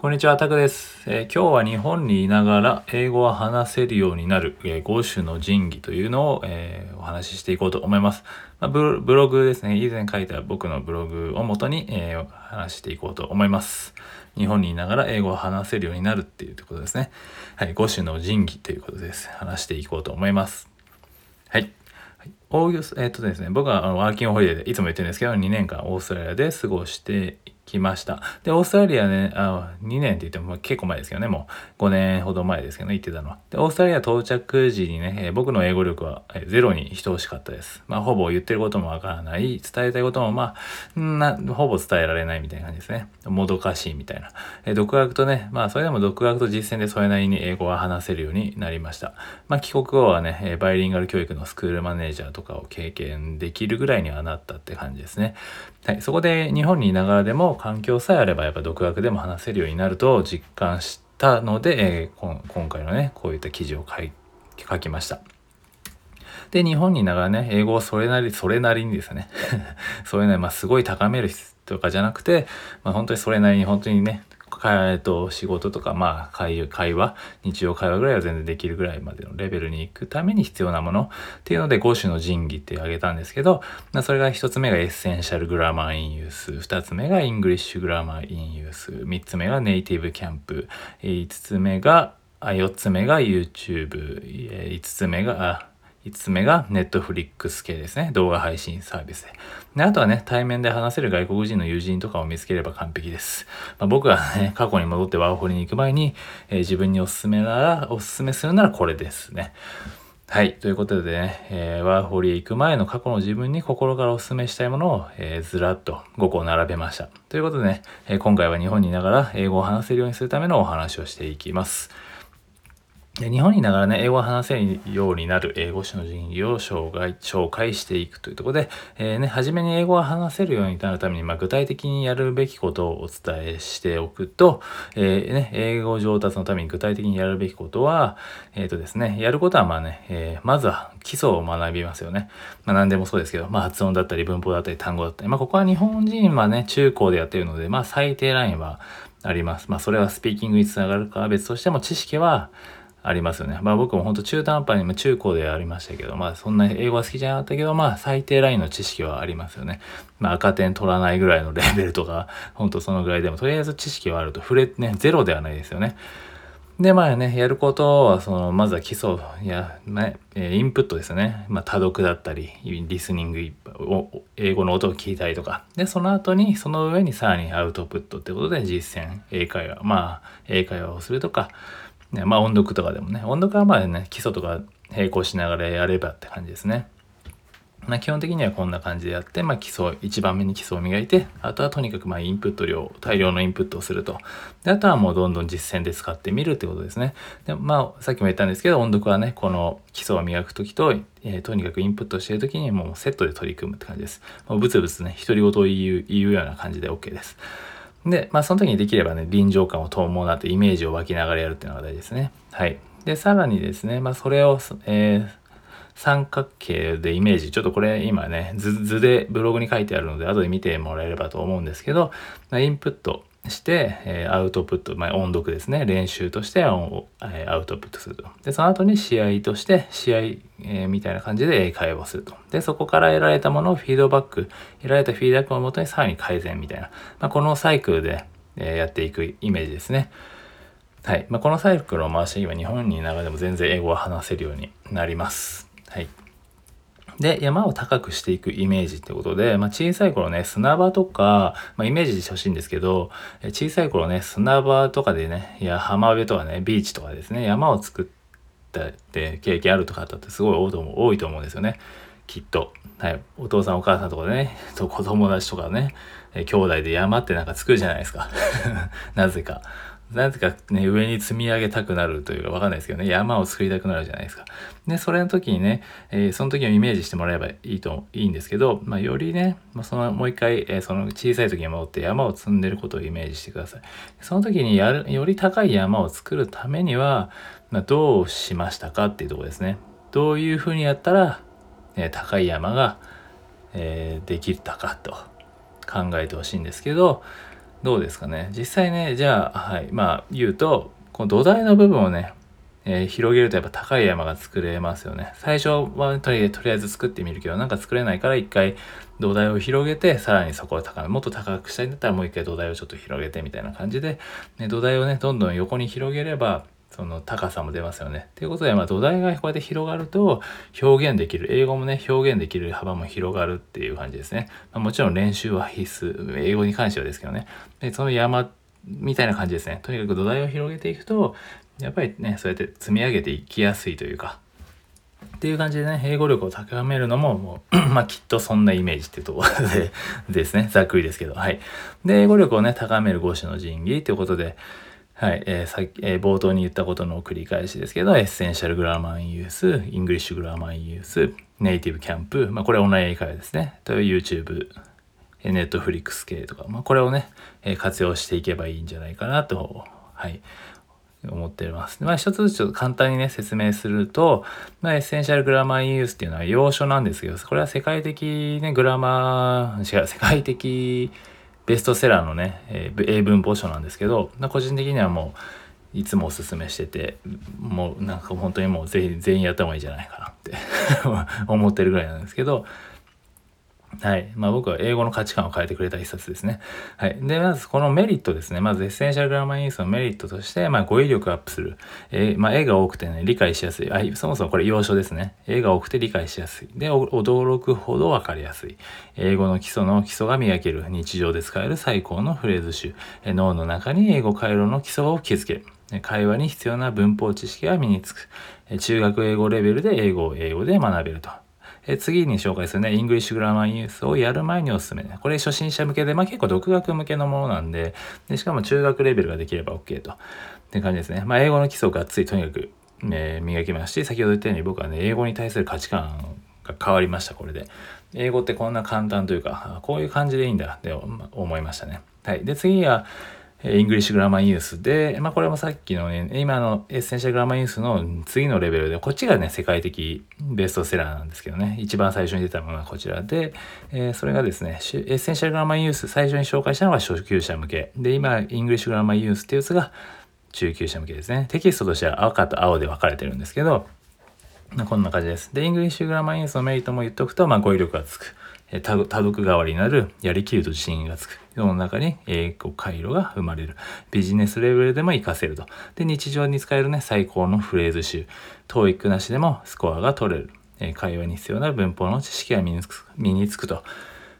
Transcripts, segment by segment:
こんにちは、タクです、えー、今日は日本にいながら英語を話せるようになる、えー、5種の神器というのを、えー、お話ししていこうと思います。まあ、ブログですね、以前書いた僕のブログをもとに、えー、話していこうと思います。日本にいながら英語を話せるようになるっていうことですね。はい、5種の神器ということです。話していこうと思います。はい。オーギュス、えっ、とですね、僕はあのワーキングホリデーでいつも言ってるんですけど、2年間オーストラリアで過ごしてきました。で、オーストラリアね、あ2年って言っても結構前ですけどね、もう5年ほど前ですけどね、行ってたのは。で、オーストラリア到着時にね、えー、僕の英語力は、ゼロに等しかったです。まあ、ほぼ言ってることもわからない、伝えたいこともまあ、な、ほぼ伝えられないみたいな感じですね。もどかしいみたいな。えー、独学とね、まあ、それでも独学と実践でそれなりに英語は話せるようになりました。まあ、帰国後はね、えバイリンガル教育のスクールマネージャーとかを経験できるぐらいにはなったって感じですね。はい、そこで日本にいながらでも環境さえあればやっぱ独学でも話せるようになると実感したので、えー、今回のねこういった記事を書きました。で、日本にいながらね、英語をそれなり、それなりにですね、それなり、まあ、すごい高めるとかじゃなくて、まあ、本当にそれなりに本当にね、えっと、仕事とか、まあ会、話、日常会話ぐらいは全然できるぐらいまでのレベルに行くために必要なものっていうので5種の神器って挙げたんですけど、まあ、それが1つ目が Essential Grammar in Use、2つ目が English Grammar in Use、3つ目がネイティブキャンプ、5つ目が、4つ目が YouTube、5つ目が、5つ目が Netflix 系ですね。動画配信サービスで。であとはね、対面で話せる外国人の友人とかを見つければ完璧です。まあ、僕がね、過去に戻ってワーホリに行く前に、えー、自分におすすめなら、おすすめするならこれですね。はい。ということでね、えー、ワーホリへ行く前の過去の自分に心からお勧めしたいものを、えー、ずらっと5個並べました。ということでね、えー、今回は日本にいながら英語を話せるようにするためのお話をしていきます。日本にいながらね、英語を話せるようになる英語詞の人技を紹介紹介していくというところで、えー、ね、初めに英語を話せるようになるために、まあ、具体的にやるべきことをお伝えしておくと、えー、ね、英語上達のために具体的にやるべきことは、えっ、ー、とですね、やることはまあね、え、まずは基礎を学びますよね。まあ何でもそうですけど、まあ発音だったり文法だったり単語だったり、まあここは日本人はね、中高でやってるので、まあ最低ラインはあります。まあそれはスピーキングにつながるかは別としても知識は、ありますよね。まあ僕も本当中途半端にも中高でありましたけど、まあそんな英語は好きじゃなかったけど、まあ最低ラインの知識はありますよね。まあ赤点取らないぐらいのレベルとか、本当そのぐらいでも、とりあえず知識はあると、触れ、ね、ゼロではないですよね。で、まあね、やることは、その、まずは基礎や、ね、インプットですね。まあ、多読だったり、リスニングを、英語の音を聞いたりとか。で、その後に、その上にさらにアウトプットってことで実践、英会話、まあ、英会話をするとか、ね、まあ音読とかでもね、音読はまあね、基礎とか並行しながらやればって感じですね。まあ、基本的にはこんな感じでやって、まあ、基礎、1番目に基礎を磨いて、あとはとにかくまあインプット量、大量のインプットをすると。で、あとはもうどんどん実践で使ってみるってことですね。で、まあ、さっきも言ったんですけど、音読はね、この基礎を磨くときと、えー、とにかくインプットしてるときにもうセットで取り組むって感じです。もうブツブツね、独り言を言う言うような感じで OK です。で、まあその時にできればね、臨場感を伴ってイメージを湧きながらやるっていうのが大事ですね。はい。で、さらにですね、まあそれを、えー、三角形でイメージ、ちょっとこれ今ね、図でブログに書いてあるので、後で見てもらえればと思うんですけど、インプット、して、えー、アウトプット、まあ、音読ですね。練習として、え、アウトプットすると。で、その後に試合として、試合、えー、みたいな感じで英会話をすると。で、そこから得られたものをフィードバック、得られたフィードバックをもとにさらに改善みたいな。まあ、このサイクルで、えー、やっていくイメージですね。はい。まあ、このサイクルを回して今日本にいながらでも全然英語を話せるようになります。はい。で、山を高くしていくイメージってことで、まあ、小さい頃ね、砂場とか、まあ、イメージしてほしいんですけど、小さい頃ね、砂場とかでね、いや、浜辺とかね、ビーチとかですね、山を作ったって経験あるとかったってすごい多いと思うんですよね。きっと。はい。お父さんお母さんとかでね、と子供たちとかね、兄弟で山ってなんか作るじゃないですか。なぜか。なぜかね、上に積み上げたくなるというかわかんないですけどね、山を作りたくなるじゃないですか。で、それの時にね、えー、その時をイメージしてもらえばいいと、いいんですけど、まあ、よりね、まあ、その、もう一回、えー、その小さい時に戻って山を積んでることをイメージしてください。その時にやる、より高い山を作るためには、まあ、どうしましたかっていうとこですね。どういうふうにやったら、えー、高い山が、え、できたかと考えてほしいんですけど、どうですかね？実際ね、じゃあ、はい、まあ言うと、この土台の部分をね、えー、広げるとやっぱ高い山が作れますよね。最初はとりあえず作ってみるけど、なんか作れないから一回土台を広げて、さらにそこを高め、もっと高くしたいんだったらもう一回土台をちょっと広げてみたいな感じで、ね、土台をね、どんどん横に広げれば、その高さも出ますよね。ということで、まあ、土台がこうやって広がると表現できる、英語もね、表現できる幅も広がるっていう感じですね。まあ、もちろん練習は必須、英語に関してはですけどね。で、その山みたいな感じですね。とにかく土台を広げていくと、やっぱりね、そうやって積み上げていきやすいというか、っていう感じでね、英語力を高めるのも、もう まあきっとそんなイメージっていうところでですね、ざっくりですけど、はい。で、英語力をね、高める五種の神器ということで、はい、えー、さっえー、冒頭に言ったことの繰り返しですけど、 Essential Grammar in Use、 English Grammar in Use、ネイティブキャンプ、まあこれオンライン英会話ですね。という YouTube、ネットフリックス系とか、まあこれをね、えー、活用していけばいいんじゃないかなと、はい、思ってます。まあ一つずつちょっと簡単にね、説明すると、まあエッセンシャルグラマーユースっていうのは要所なんですけど、これは世界的ね、グラマー、違う、世界的ベストセラーのね、えー、英文法書なんですけど、ま、個人的にはもう、いつもおすすめしてて、もうなんか本当にもうぜひ全員やった方がいいんじゃないかなって 思ってるぐらいなんですけど、はい。まあ僕は英語の価値観を変えてくれた一冊ですね。はい。で、まずこのメリットですね。まずエッセンシャルグラマーインスのメリットとして、まあ語彙力アップする。えー、まあ絵が多くてね、理解しやすい。あ、そもそもこれ要所ですね。絵が多くて理解しやすい。で、驚くほどわかりやすい。英語の基礎の基礎が磨ける。日常で使える最高のフレーズ集。え脳の中に英語回路の基礎を築ける。会話に必要な文法知識が身につく。中学英語レベルで英語を英語で学べると。え次に紹介するね、 English Grammar in Use をやる前におすすめね。これ初心者向けで、まあ結構独学向けのものなんで、でしかも中学レベルができれば OK と。って感じですね。まあ英語の基礎がっつりとにかく、ね、磨きますし、先ほど言ったように僕はね、英語に対する価値観が変わりました、これで。英語ってこんな簡単というか、こういう感じでいいんだって思いましたね。はい。で、次は、 English Grammar in Use で、まあこれもさっきのね、今の Essential Grammar in Use の次のレベルで、こっちがね、世界的ベストセラーなんですけどね、一番最初に出たものはこちらで、えー、それがですね、 Essential Grammar in Use、最初に紹介したのは初級者向け。で、今、 English Grammar in Use っていうやつが中級者向けですね。テキストとしては赤と青で分かれてるんですけど、こんな感じです。で、 English Grammar in Use のメリットも言っておくと、まあ語彙力がつく。多読代わりになる、やりきると自信がつく。脳の中に英語回路が生まれる。ビジネスレベルでも活かせると。で、日常に使えるね、最高のフレーズ集。TOEIC なしでもスコアが取れる。会話に必要な文法の知識が身につく身につくと。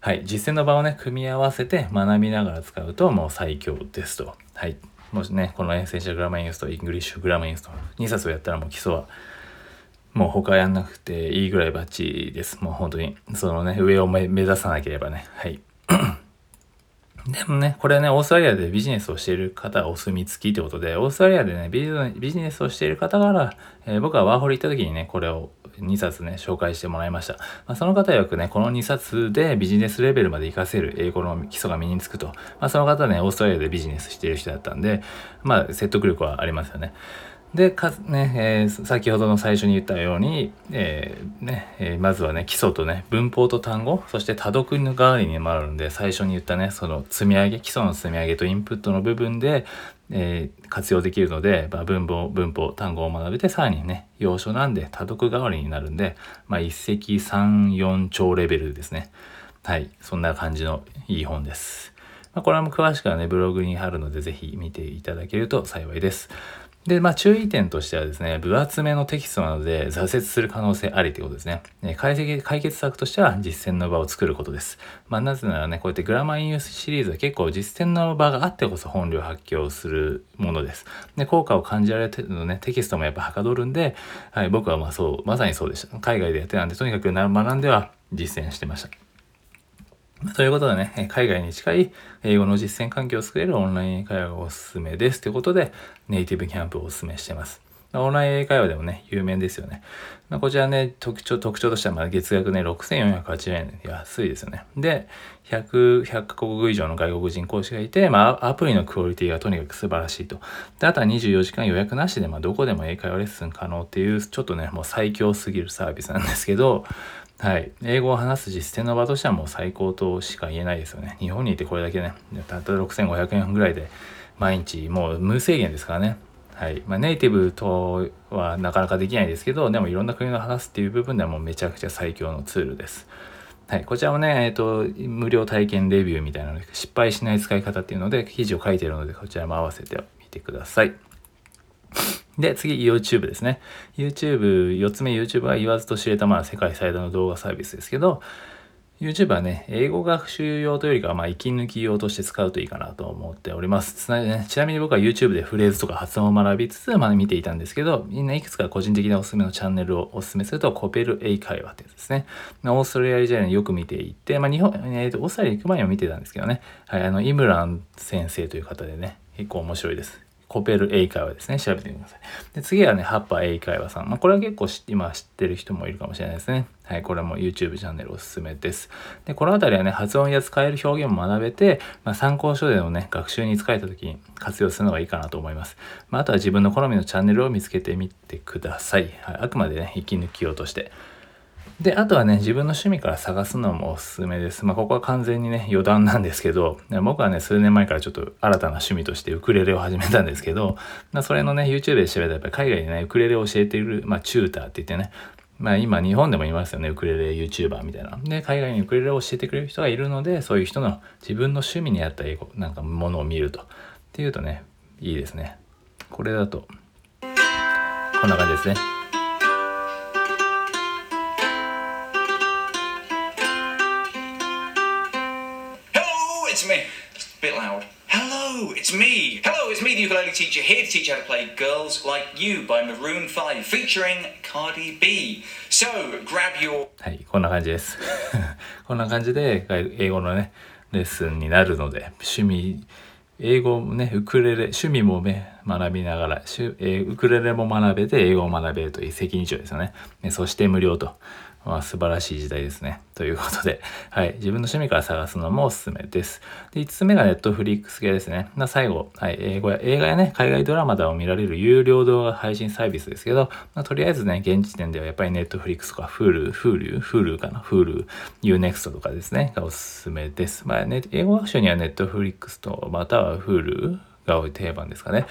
はい。実践の場をね、組み合わせて学びながら使うともう最強ですと。はい。もしね、この Essential Grammar in Use、 English Grammar in Use、2冊をやったらもう基礎はもう他やんなくていいぐらいバッチリです。もう本当に、そのね、上を目指さなければね。はい。でもね、これね、オーストラリアでビジネスをしている方はお墨付きってことで、オーストラリアでね、ビジネスをしている方から、えー、僕はワーホリ行った時にね、これを2冊ね、紹介してもらいました。まあ、その方曰くね、この2冊でビジネスレベルまで活かせる英語の基礎が身につくと。まあ、その方ね、オーストラリアでビジネスしている人だったんで、まあ、説得力はありますよね。で、かね、えー、先ほどの最初に言ったように、えー、ね、えー、まずはね、基礎とね、文法と単語、そして多読の代わりにもあるんで、最初に言ったね、その積み上げ、基礎の積み上げとインプットの部分で、え、活用できるので、まあ、文法、文法、単語を学べて、さらにね、要所なんで多読代わりになるんで、まあ、一石三四鳥レベルですね。はい、そんな感じのいい本です。まあ、これはも詳しくはね、ブログに貼るので、ぜひ見ていただけると幸いです。で、まあ注意点としてはですね、分厚めのテキストなので挫折する可能性ありということですね。解析、解決策としては実践の場を作ることです。まあなぜならね、こうやってグラマーインユースシリーズは結構実践の場があってこそ本領発揮するものです。で、効果を感じられてるのね、テキストもやっぱはかどるんで、はい、僕はまあそう、まさにそうでした。海外でやってたんで、とにかく学んでは実践してました。ということでね、海外に近い英語の実践環境を作れるオンライン英会話がおすすめです。ということで、ネイティブキャンプをおすすめしています。オンライン英会話でもね、有名ですよね。まあ、こちらね、特徴、特徴としては、月額ね、6480円。安いですよね。で、100、100カ国以上の外国人講師がいて、まあ、アプリのクオリティがとにかく素晴らしいと。で、あとは24時間予約なしで、まあ、どこでも英会話レッスン可能っていう、ちょっとね、もう最強すぎるサービスなんですけど、はい。英語を話す実践の場としてはもう最高としか言えないですよね。日本にいてこれだけね、たった6500円ぐらいで毎日もう無制限ですからね。はい。まあ、ネイティブとはなかなかできないですけど、でもいろんな国の話すっていう部分ではもうめちゃくちゃ最強のツールです。はい。こちらもね、えっ、ー、と、無料体験レビューみたいなので、失敗しない使い方っていうので、記事を書いてるので、こちらも合わせてみてください。で、次、YouTube ですね。YouTube、4つ目 YouTube は言わずと知れたまあ世界最大の動画サービスですけど、YouTube はね、英語学習用というよりかは、まあ、息抜き用として使うといいかなと思っております。つなね、ちなみに僕は YouTube でフレーズとか発音を学びつつ、まあ、見ていたんですけど、みんないくつか個人的なおすすめのチャンネルをおすすめすると、コペル英会話ってやつですね。オーストラリア時代によく見ていて、まあ、日本、えー、とオーストラリア行く前にも見てたんですけどね、はい、あの、イムラン先生という方でね、結構面白いです。コペル英会話ですね。調べてみてください。で、次はね、ハッパー英会話さん。まあ、これは結構今知ってる人もいるかもしれないですね。はい、これも YouTube チャンネルおすすめです。で、この辺りはね、発音や使える表現も学べて、まあ、参考書でのね、学習に使えた時に活用するのがいいかなと思います。まあ、あとは自分の好みのチャンネルを見つけてみてください。はい、あくまでね、息抜き用として。で、あとはね、自分の趣味から探すのもおすすめです。まあ、ここは完全にね、余談なんですけど、僕はね、数年前からちょっと新たな趣味としてウクレレを始めたんですけど、まあ、それのね、YouTube で調べたらやっぱり海外でね、ウクレレを教えている、まあ、チューターって言ってね、まあ今日本でもいますよね、ウクレレ YouTuber みたいな。で、海外にウクレレを教えてくれる人がいるので、そういう人の自分の趣味に合った英語、なんかものを見ると。っていうとね、いいですね。これだと、こんな感じですね。Teacher, here to teach you how to play Girls Like You by Maroon 5, featuring Cardi B. So, grab your... はい、こんな感じです。こんな感じで、英語のね、レッスンになるので、趣味、英語もね、ウクレレ、趣味もね、学びながら、えウクレレも学べて、英語を学べるという責任書ですよね。そして無料と。まあ、素晴らしい時代ですね。ということで、はい。自分の趣味から探すのもおすすめです。で、5つ目が Netflix 系ですね。最後、はい。英語や、映画やね、海外ドラマだを見られる有料動画配信サービスですけど、まあ、とりあえずね、現時点ではやっぱり Netflix とか Hulu、Hulu、Hulu かな、Hulu、 U-NEXT とかですね、がおすすめです。まあね、英語学習には Netflix と、または Hulu、が多い定番ですかね。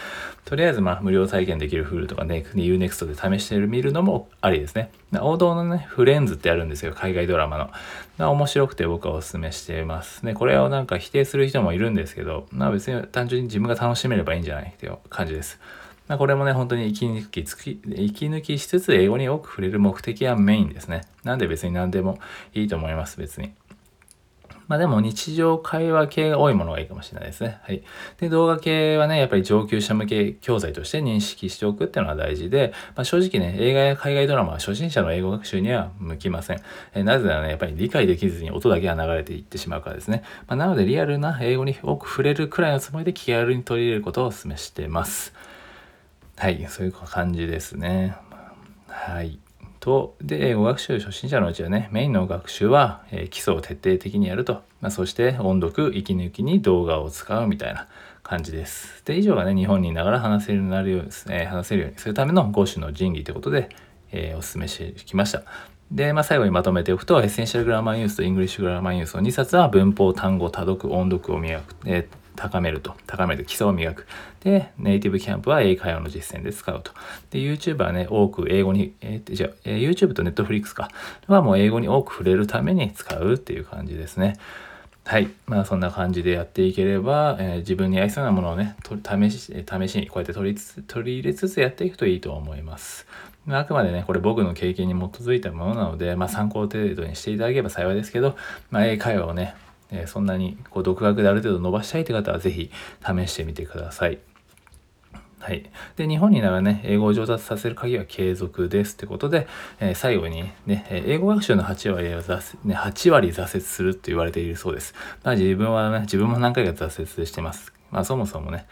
とりあえず、まあ、無料体験できる Hulu とかね、 U-NEXT で試してみるのもありですね。王道のね、フレンズってあるんですよ、海外ドラマの。ま面白くて僕はお勧めしています。ね、これをなんか否定する人もいるんですけど、まあ別に単純に自分が楽しめればいいんじゃないっていう感じです。まあ、これもね、本当に息抜きつき、息抜きしつつ英語に多く触れる目的はメインですね。なんで別に何でもいいと思います、別に。まあでも日常会話系が多いものがいいかもしれないですね。はい。で、動画系はね、やっぱり上級者向け教材として認識しておくっていうのが大事で、まあ、正直ね、映画や海外ドラマは初心者の英語学習には向きません。えなぜならね、やっぱり理解できずに音だけが流れていってしまうからですね。まあ、なのでリアルな英語に多く触れるくらいのつもりで気軽に取り入れることをお勧めしています。はい、そういう感じですね。はい。と、で、英語学習初心者のうちはね、メインの学習は、えー、基礎を徹底的にやると。まあ、そして音読、息抜きに動画を使うみたいな感じです。で、以上がね、日本にいながら話せるようになるようですね、話せるようにするための5種の神器ということで、えー、お勧めしてきました。で、まあ、最後にまとめておくと、 Essential Grammar in Use と English Grammar in Use の2冊は文法、単語、多読、音読を磨く、えー高めると。高める。基礎を磨く。で、ネイティブキャンプは英会話の実践で使うと。で、YouTube はね、多く英語に、えー、じゃあ、えー、YouTube と Netflix か。はもう英語に多く触れるために使うっていう感じですね。はい。まあそんな感じでやっていければ、えー、自分に合いそうなものをね、試し、試しにこうやって取りつつ、取り入れつつやっていくといいと思います。あくまでね、これ僕の経験に基づいたものなので、まあ参考程度にしていただければ幸いですけど、まあ英会話をね、えー、そんなにこう独学である程度伸ばしたいという方は是非試してみてください。はい。で、日本にならね、英語を上達させる鍵は継続ですってことで、えー、最後にね、英語学習の8割は挫折、ね、8割挫折すると言われているそうです。まあ自分はね、自分も何回か挫折してます。まあそもそもね、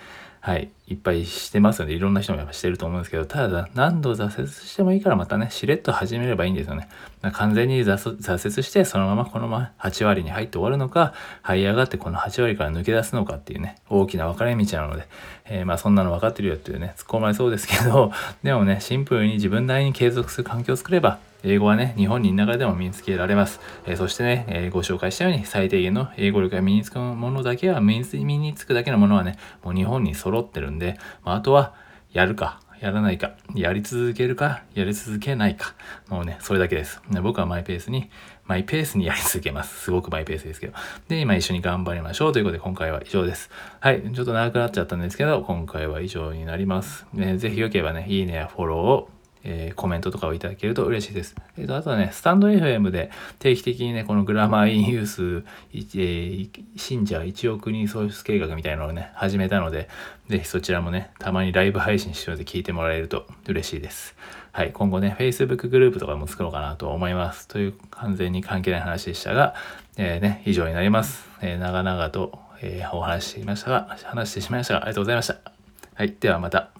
はい、いっぱいしてますので、いろんな人もやっぱしてると思うんですけど、ただ何度挫折してもいいからまたね、しれっと始めればいいんですよね。完全に挫折して、そのままこのまま8割に入って終わるのか、這い上がってこの8割から抜け出すのかっていうね、大きな分かれ道なので、えー、まあそんなの分かってるよっていうね、突っ込まれそうですけど、でもね、シンプルに自分なりに継続する環境を作れば、英語はね、日本にいながらでも身につけられます。え、そしてね、え、ご紹介したように最低限の英語力が身につくものだけは身につくだけのものはね、もう日本に揃ってるんで、まあ、あとはやるか、やらないか、やり続けるか、やり続けないか。もうね、それだけです。僕はマイペースに、マイペースにやり続けます。すごくマイペースですけど。で、今一緒に頑張りましょうということで今回は以上です。はい。ちょっと長くなっちゃったんですけど、今回は以上になります。ね、ぜひよければね、いいねやフォローをえー、コメントとかをいただけると嬉しいです。えっ、ー、と、あとはね、スタンド FM で定期的にね、このグラマーインユース、えー、信者1億人創出計画みたいなのをね、始めたので、ぜひそちらもね、たまにライブ配信してるので聞いてもらえると嬉しいです。はい、今後ね、Facebook グループとかも作ろうかなと思います。という完全に関係ない話でしたが、えー、ね、以上になります。えー、長々と、えー、お話ししましたが、話してしまいましたが、ありがとうございました。はい、ではまた。